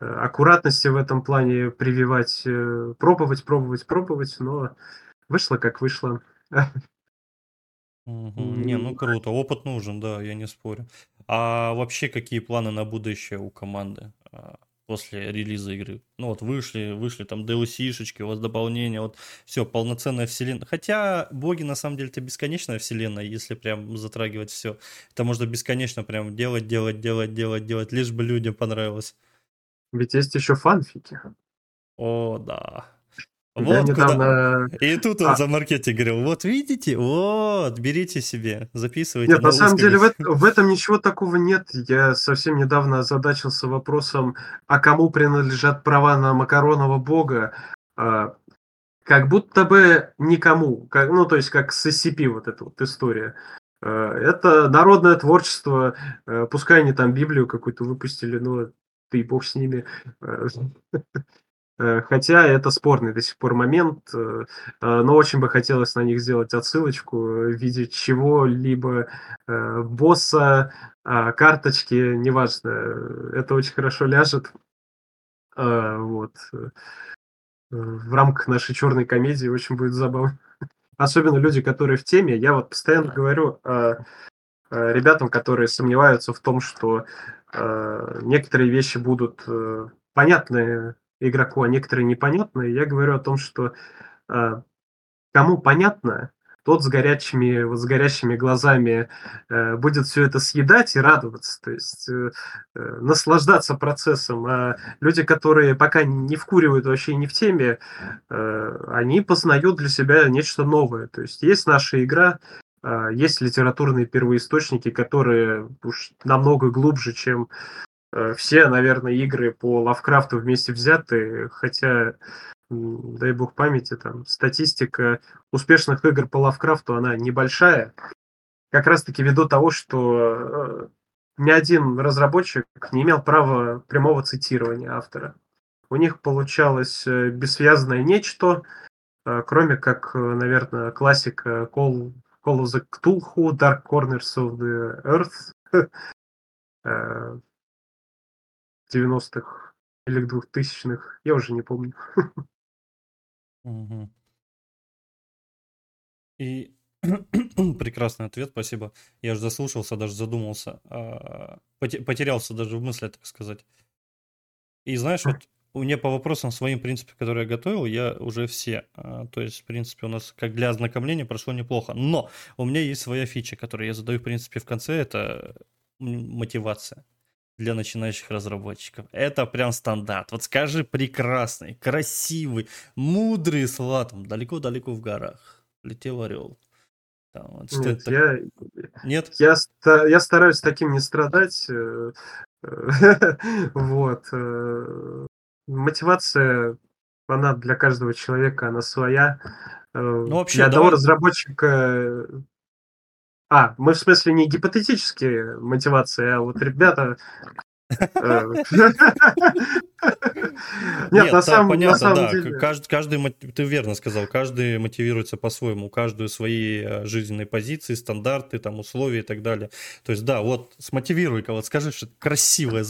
аккуратности в этом плане прививать, э, пробовать, пробовать, пробовать, но вышло как вышло. Мгм. Не, ну круто, опыт нужен, да, я не спорю. А вообще какие планы на будущее у команды а, после релиза игры? Ну вот вышли, вышли там DLC-шечки, у вас дополнения, вот все, полноценная вселенная. Хотя боги на самом деле это бесконечная вселенная, если прям затрагивать все. Это можно бесконечно прям делать, делать, делать, делать, делать, лишь бы людям понравилось. Ведь есть еще фанфики. О, да. Я Вот недавно... куда. И тут он А, за маркетинг говорил, вот видите, вот, берите себе, записывайте Нет, на самом деле в, в этом ничего такого нет. Я совсем недавно озадачился вопросом, а кому принадлежат права на макаронного бога. А, Как будто бы никому. Как, ну, то есть, как с SCP вот эта вот история. А, Это народное творчество. а, Пускай они там Библию какую-то выпустили, но ты бог с ними. Э, Хотя это спорный до сих пор момент, э, э, но очень бы хотелось на них сделать отсылочку в виде чего-либо босса, а, карточки, неважно, это очень хорошо ляжет. Вот. В рамках нашей черной комедии очень будет забавно. Особенно люди, которые в теме. Я вот постоянно говорю ребятам, которые сомневаются в том, что некоторые вещи будут понятны игроку, а некоторые непонятные. Я говорю о том, что э, кому понятно, тот с горячими, вот с горящими глазами э, будет все это съедать и радоваться, то есть э, э, наслаждаться процессом. А люди, которые пока не вкуривают вообще не в теме, э, они познают для себя нечто новое. То есть есть наша игра, а, есть литературные первоисточники, которые уж намного глубже, чем э, все, наверное, игры по Лавкрафту вместе взятые, хотя дай бог памяти, там статистика успешных игр по Лавкрафту, она небольшая, как раз-таки ввиду того, что э, ни один разработчик не имел права прямого цитирования автора. У них получалось э, бессвязное нечто, э, кроме как, э, наверное, классика Call, Call of the Cthulhu, Dark Corners of the Earth э, 90-х или 2000-х, я уже не помню. И прекрасный ответ, спасибо. Я же заслушался, даже задумался, а, поте- потерялся даже в мысли, так сказать. И знаешь, вот меня по вопросам своим, в принципе, которые я готовил, я уже все. а, То есть, в принципе, у нас как для ознакомления прошло неплохо. Но у меня есть своя фича, которую я задаю, в принципе, в конце. Это мотивация для начинающих разработчиков. Это прям стандарт. Вот скажи прекрасный, красивый, мудрый слова там далеко-далеко в горах. Летел орел. Там, вот что Нет, это? я, Нет? я, я стараюсь таким не страдать. э, э, Вот. э, Мотивация, она для каждого человека, она своя. Ну, вообще, Для одного давай- разработчика... А, мы в смысле не гипотетические мотивации, а вот ребята... э, Нет, на самом деле... Каждый, ты верно сказал, каждый мотивируется по-своему, у каждую свои э, жизненные позиции, стандарты, там, условия и так далее. То есть, да, вот смотивируй-ка, вот скажи, что красивое,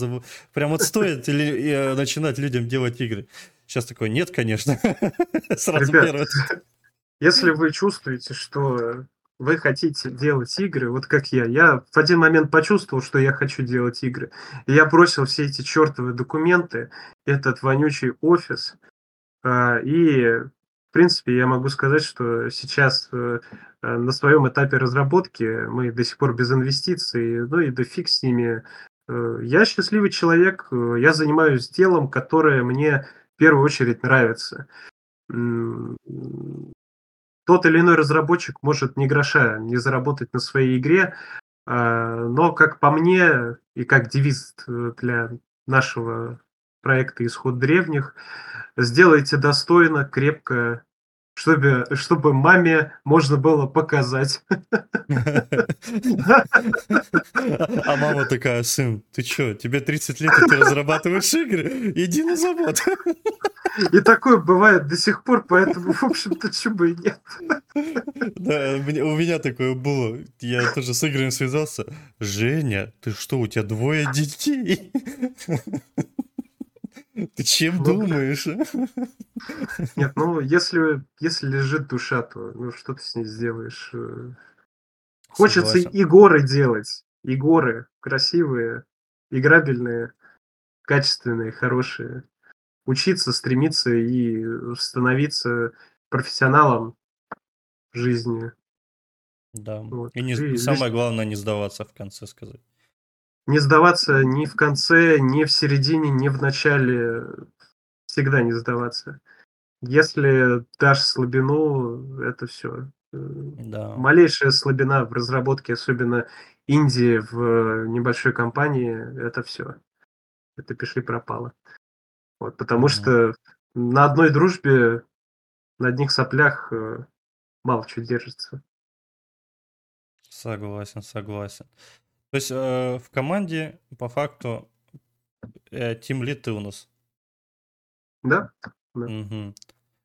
прям вот стоит ли э, начинать людям делать игры? Сейчас такой, нет, конечно. Сразу первое. Если вы чувствуете, что вы хотите делать игры, вот как я, я в один момент почувствовал, что я хочу делать игры, и я бросил все эти чертовы документы, этот вонючий офис, а, и в принципе я могу сказать, что сейчас э, э, на своем этапе разработки мы до сих пор без инвестиций, ну и да фиг с ними. Э, Я счастливый человек, я занимаюсь делом, которое мне в первую очередь нравится. Тот или иной разработчик может ни гроша не заработать на своей игре, а, но, как по мне, и как девиз э, для нашего проекта «Исход древних», сделайте достойно, крепко, чтобы, чтобы маме можно было показать. А мама такая, сын, ты что, тебе 30 лет, и ты разрабатываешь игры? Иди на завод. И такое бывает до сих пор, поэтому, в общем-то, чего и нет. Да, у меня такое было. Я тоже с играми связался. Женя, ты что, у тебя двое детей? Ты чем ну, думаешь? Нет, ну если, если лежит душа, то ну что ты с ней сделаешь? Хочется Согласен. и горы делать. И горы красивые, играбельные, качественные, хорошие. Учиться, стремиться и становиться профессионалом в жизни. Да. Вот. И, не, и самое главное не сдаваться в конце сказать не сдаваться ни в конце, ни в середине, ни в начале. Всегда не сдаваться. Если дашь слабину, это все. Да. Малейшая слабина в разработке, особенно Индии в небольшой компании, это все. Это пиши пропало. Вот, потому mm-hmm. что на одной дружбе, на одних соплях э, мало чего держится. Согласен, согласен. То есть э, в команде по факту э, Lead ты у нас. Да. да. Угу.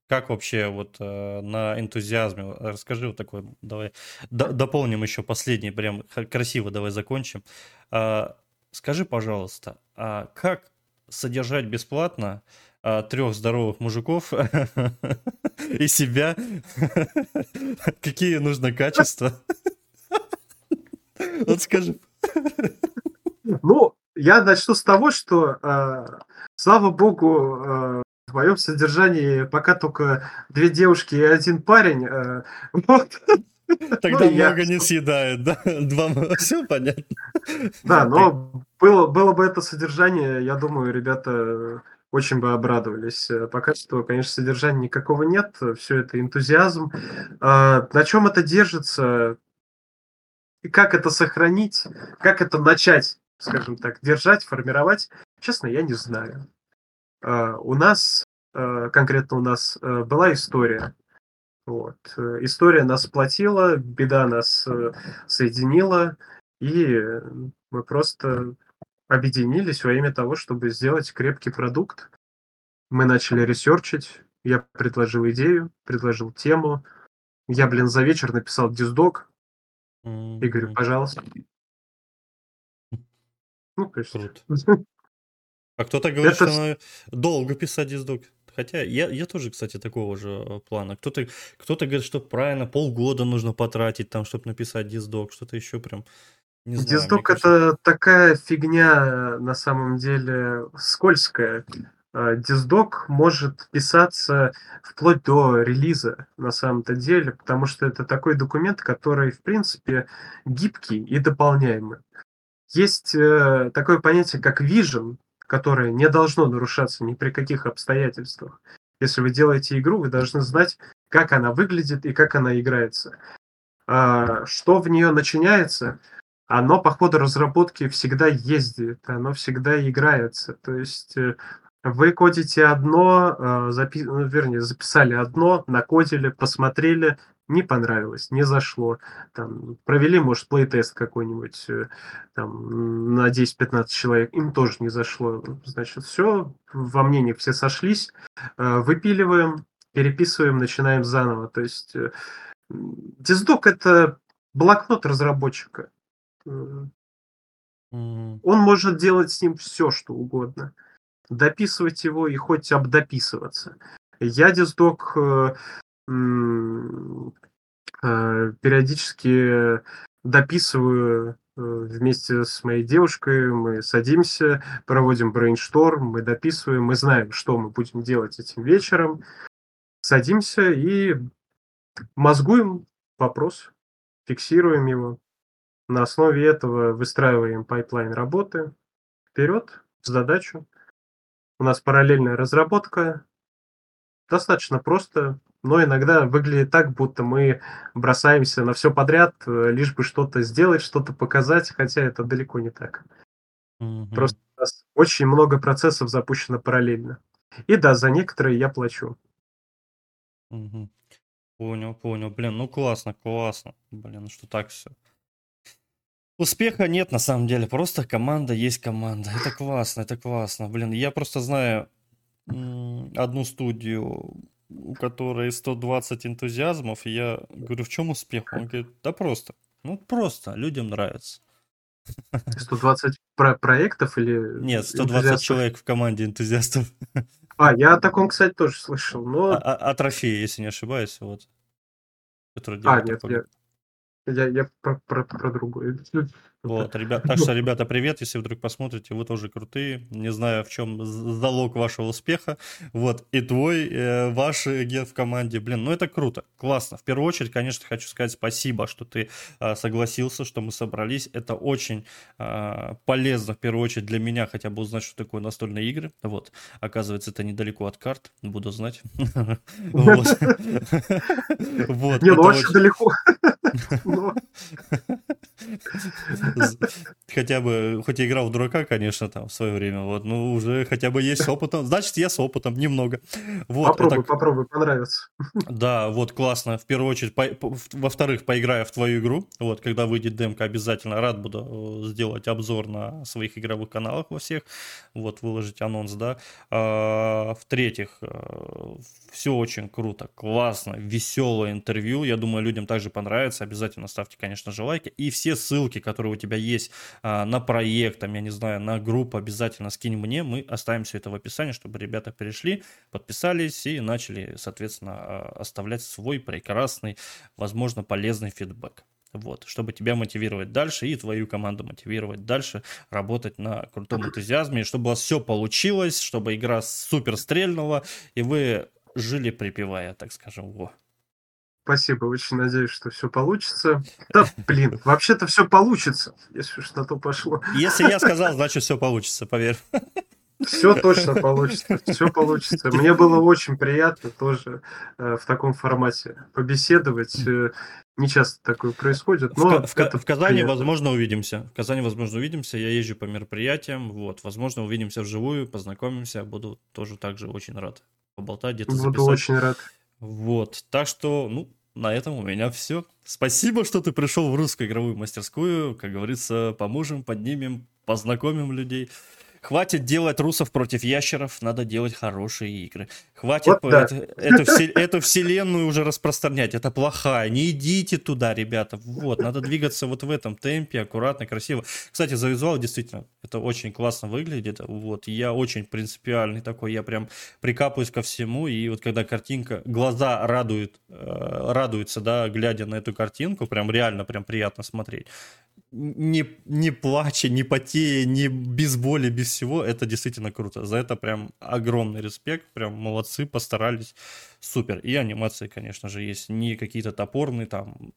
Как вообще вот э, на энтузиазме? Расскажи вот такой, давай д- дополним еще последний, прям красиво давай закончим. А, скажи, пожалуйста, а как содержать бесплатно а, трех здоровых мужиков и себя? Какие нужно качества? Вот скажи. Ну, я начну с того, что, э, слава богу, э, в моем содержании пока только две девушки и один парень. Э, вот. Тогда ну, много я... не съедает, да? Два, все понятно. Да, но было, было бы это содержание, я думаю, ребята очень бы обрадовались. Пока что, конечно, содержания никакого нет, все это энтузиазм. А, на чем это держится? И как это сохранить, как это начать, скажем так, держать, формировать, честно, я не знаю. Uh, у нас, uh, конкретно у нас, uh, была история. Вот. История нас сплотила, беда нас соединила, и мы просто объединились во имя того, чтобы сделать крепкий продукт. Мы начали ресерчить, я предложил идею, предложил тему. Я, блин, за вечер написал диздок, и говорю, пожалуйста. Ну, то есть... Круто. А кто-то говорит, Это... что долго писать диздок. Хотя я, я тоже, кстати, такого же э, плана. Кто-то кто говорит, что правильно полгода нужно потратить, там, чтобы написать диздок, что-то еще прям. Не знаю, диздок это кажется... такая фигня на самом деле скользкая. А, диздок может писаться вплоть до релиза на самом-то деле, потому что это такой документ, который, в принципе, гибкий и дополняемый. Есть э, такое понятие, как vision, которое не должно нарушаться ни при каких обстоятельствах. Если вы делаете игру, вы должны знать, как она выглядит и как она играется. А, что в нее начиняется, оно по ходу разработки всегда ездит, оно всегда играется. То есть э, вы кодите одно, э, запи... ну, вернее, записали одно, накодили, посмотрели, не понравилось, не зашло. Там, провели, может, плейтест какой-нибудь э, там, на 10-15 человек, им тоже не зашло. Значит, все, во мнениях все сошлись, э, выпиливаем, переписываем, начинаем заново. То есть диздок – это блокнот разработчика. Он может делать с ним все, что угодно дописывать его и хоть обдописываться. Я диздок э, периодически дописываю э, вместе с моей девушкой, мы садимся, проводим brainstorm, мы дописываем, мы знаем, что мы будем делать этим вечером, садимся и мозгуем вопрос, фиксируем его. На основе этого выстраиваем пайплайн работы вперед в задачу. У нас параллельная разработка. Достаточно просто, но иногда выглядит так, будто мы бросаемся на все подряд, э, лишь бы что-то сделать, что-то показать, хотя это далеко не так. Угу. Просто у нас очень много процессов запущено параллельно. И да, за некоторые я плачу. Угу. Понял, понял. Блин, ну классно, классно. Блин, что так все. Успеха нет на самом деле, просто команда есть команда. Это классно, это классно. Блин, я просто знаю одну студию, у которой 120 энтузиазмов, и я говорю, в чем успех? Он говорит, да просто. Ну, просто, людям нравится. 120 про проектов или... Нет, 120 энтузиастов? человек в команде энтузиастов. А, я о таком, кстати, тоже слышал, но... А, а, а трофеи, если не ошибаюсь, вот. Который а, нет, я, я, я про, про, про другое. Вот, ребят, так что, ребята, привет, если вдруг посмотрите, вы тоже крутые, не знаю, в чем залог вашего успеха, вот, и твой, э, ваш ген в команде, блин, ну это круто, классно. В первую очередь, конечно, хочу сказать спасибо, что ты э, согласился, что мы собрались, это очень э, полезно, в первую очередь, для меня хотя бы узнать, что такое настольные игры, вот, оказывается, это недалеко от карт, буду знать. Вот. Не, ну очень далеко. の。Хотя бы, хоть и играл в дурака, конечно, там, в свое время, вот, ну, уже хотя бы есть с опытом. Значит, я с опытом немного. Вот, попробуй, так... попробуй, понравится. Да, вот, классно. В первую очередь, по... во-вторых, поиграю в твою игру. Вот, когда выйдет демка, обязательно рад буду э, сделать обзор на своих игровых каналах во всех. Вот, выложить анонс, да. А, в-третьих, э, все очень круто, классно, веселое интервью. Я думаю, людям также понравится. Обязательно ставьте, конечно же, лайки. И все ссылки, которые у тебя есть а, на проект, там, я не знаю, на группу, обязательно скинь мне. Мы оставим все это в описании, чтобы ребята перешли, подписались и начали, соответственно, а, оставлять свой прекрасный, возможно, полезный фидбэк. Вот, чтобы тебя мотивировать дальше и твою команду мотивировать дальше, работать на крутом энтузиазме, чтобы у вас все получилось, чтобы игра супер стрельнула, и вы жили припевая, так скажем, во. Спасибо, очень надеюсь, что все получится. Да, блин, вообще-то все получится, если уж на то пошло. Если я сказал, значит все получится, поверь. Все точно получится, все получится. Мне было очень приятно тоже э, в таком формате побеседовать. Э, не часто такое происходит, но в, в, в Казани, приятно. возможно, увидимся. В Казани, возможно, увидимся. Я езжу по мероприятиям, вот, возможно, увидимся вживую, познакомимся. Буду тоже также очень рад поболтать, где-то записать. Буду очень рад. Вот, так что, ну, на этом у меня все. Спасибо, что ты пришел в русскую игровую мастерскую. Как говорится, поможем, поднимем, познакомим людей. Хватит делать русов против ящеров, надо делать хорошие игры. Хватит вот да. эту, эту вселенную уже распространять. Это плохая. Не идите туда, ребята. Вот, надо двигаться вот в этом темпе, аккуратно, красиво. Кстати, за визуал действительно это очень классно выглядит. Вот, я очень принципиальный такой, я прям прикапываюсь ко всему. И вот когда картинка, глаза радуют, э, радуются, да, глядя на эту картинку, прям реально, прям приятно смотреть не, не плача, не потея, не без боли, без всего, это действительно круто. За это прям огромный респект, прям молодцы, постарались, супер. И анимации, конечно же, есть не какие-то топорные там,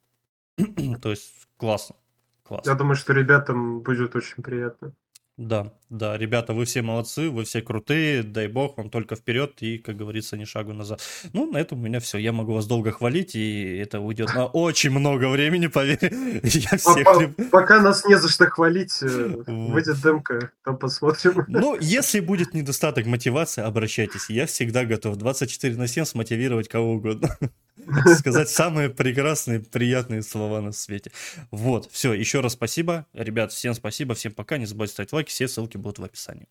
то есть классно, классно. Я думаю, что ребятам будет очень приятно. Да, да, ребята, вы все молодцы, вы все крутые, дай бог вам только вперед и, как говорится, ни шагу назад. Ну, на этом у меня все. Я могу вас долго хвалить, и это уйдет на очень много времени, поверь. Я всех... Пока нас не за что хвалить, э, выйдет демка, там посмотрим. Ну, если будет недостаток мотивации, обращайтесь. Я всегда готов 24 на 7 смотивировать кого угодно сказать самые прекрасные, приятные слова на свете. Вот, все, еще раз спасибо. Ребят, всем спасибо, всем пока. Не забывайте ставить лайки, все ссылки будут в описании.